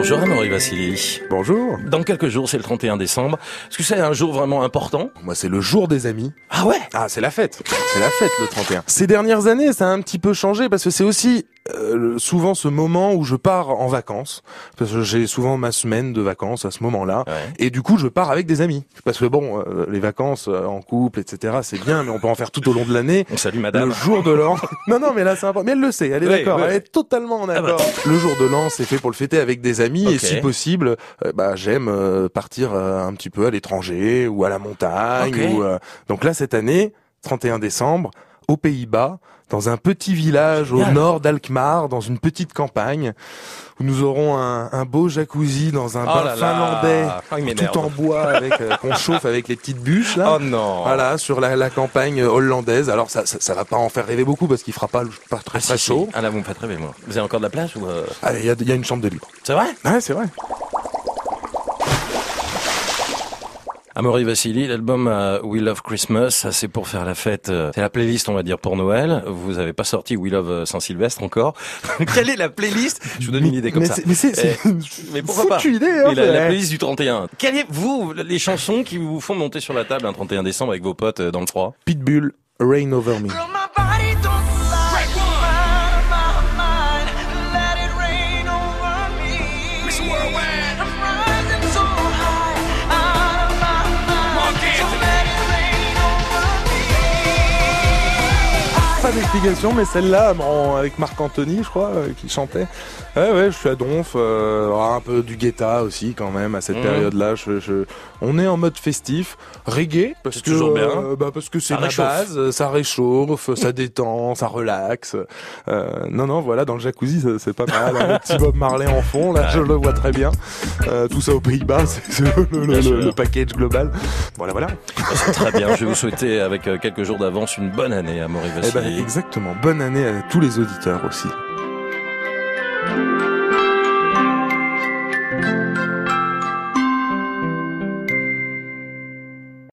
Bonjour Amaury Vassili. Bonjour. Dans quelques jours, c'est le 31 décembre. Est-ce que c'est un jour vraiment important? Moi, c'est le jour des amis. Ah ouais? Ah, c'est la fête. C'est la fête le 31. Ces dernières années, ça a un petit peu changé parce que c'est aussi euh, souvent ce moment où je pars en vacances parce que j'ai souvent ma semaine de vacances à ce moment-là Ouais. et du coup je pars avec des amis parce que bon euh, les vacances euh, en couple etc c'est bien mais on peut en faire tout au long de l'année On salue le madame. jour de l'an. non, non, mais là, c'est important. Mais elle le sait, elle est Oui, d'accord. oui. Elle est totalement en accord. Le jour de l'an, c'est fait pour le fêter avec des amis. Et si possible, euh, bah, j'aime euh, partir euh, un petit peu à l'étranger ou à la montagne. Ok. Ou, euh, Donc là, cette année, 31 décembre, aux Pays-Bas, dans un petit village au nord d'Alkmaar, dans une petite campagne, où nous aurons un, un beau jacuzzi dans un Oh bain là finlandais, Ah, tout en bois, avec euh, qu'on chauffe avec les petites bûches là. Oh non. Voilà, sur la, la campagne hollandaise. Alors ça, ça, ça va pas en faire rêver beaucoup parce qu'il fera pas, pas très, Ah, très si. chaud. Ah là, vous me faites rêver, moi. Vous avez encore de la place ou euh, Allez, il y y a une chambre de libre. C'est vrai? Ouais, c'est vrai. Amaury Vassili, l'album euh, We Love Christmas, ça c'est pour faire la fête. euh, C'est la playlist, on va dire, pour Noël. Vous avez pas sorti We Love euh, Saint-Sylvestre encore. Quelle est la playlist? Je vous donne une idée comme mais ça. c'est- Mais c'est, c'est Mais pourquoi pas? foutue idée, hein, Et la, la playlist du 31. Quelle est, vous, les chansons qui vous font monter sur la table un 31 décembre avec vos potes dans le froid? Pitbull, Rain Over Me. Pas d'explication, mais celle-là, avec Marc Anthony, je crois, euh, qui chantait. Ouais, ouais, je suis à Donf, euh, un peu du guetta aussi, quand même, à cette Mhm. période-là. Je, je- on est en mode festif, reggae, parce que, toujours bien. euh, bah, parce que c'est la base, ça réchauffe, ça détend, ça relaxe. Euh, non, non, voilà, dans le jacuzzi, c'est pas mal. Un petit Bob Marley en fond, là, je le vois très bien. Euh, tout ça aux Pays-Bas, c'est le, le- package global. Voilà, voilà. Bah, C'est très bien. Je vais vous souhaiter, avec quelques jours d'avance, une bonne année, Amaury Eh Vassili. ben, Exactement. Bonne année à tous les auditeurs aussi.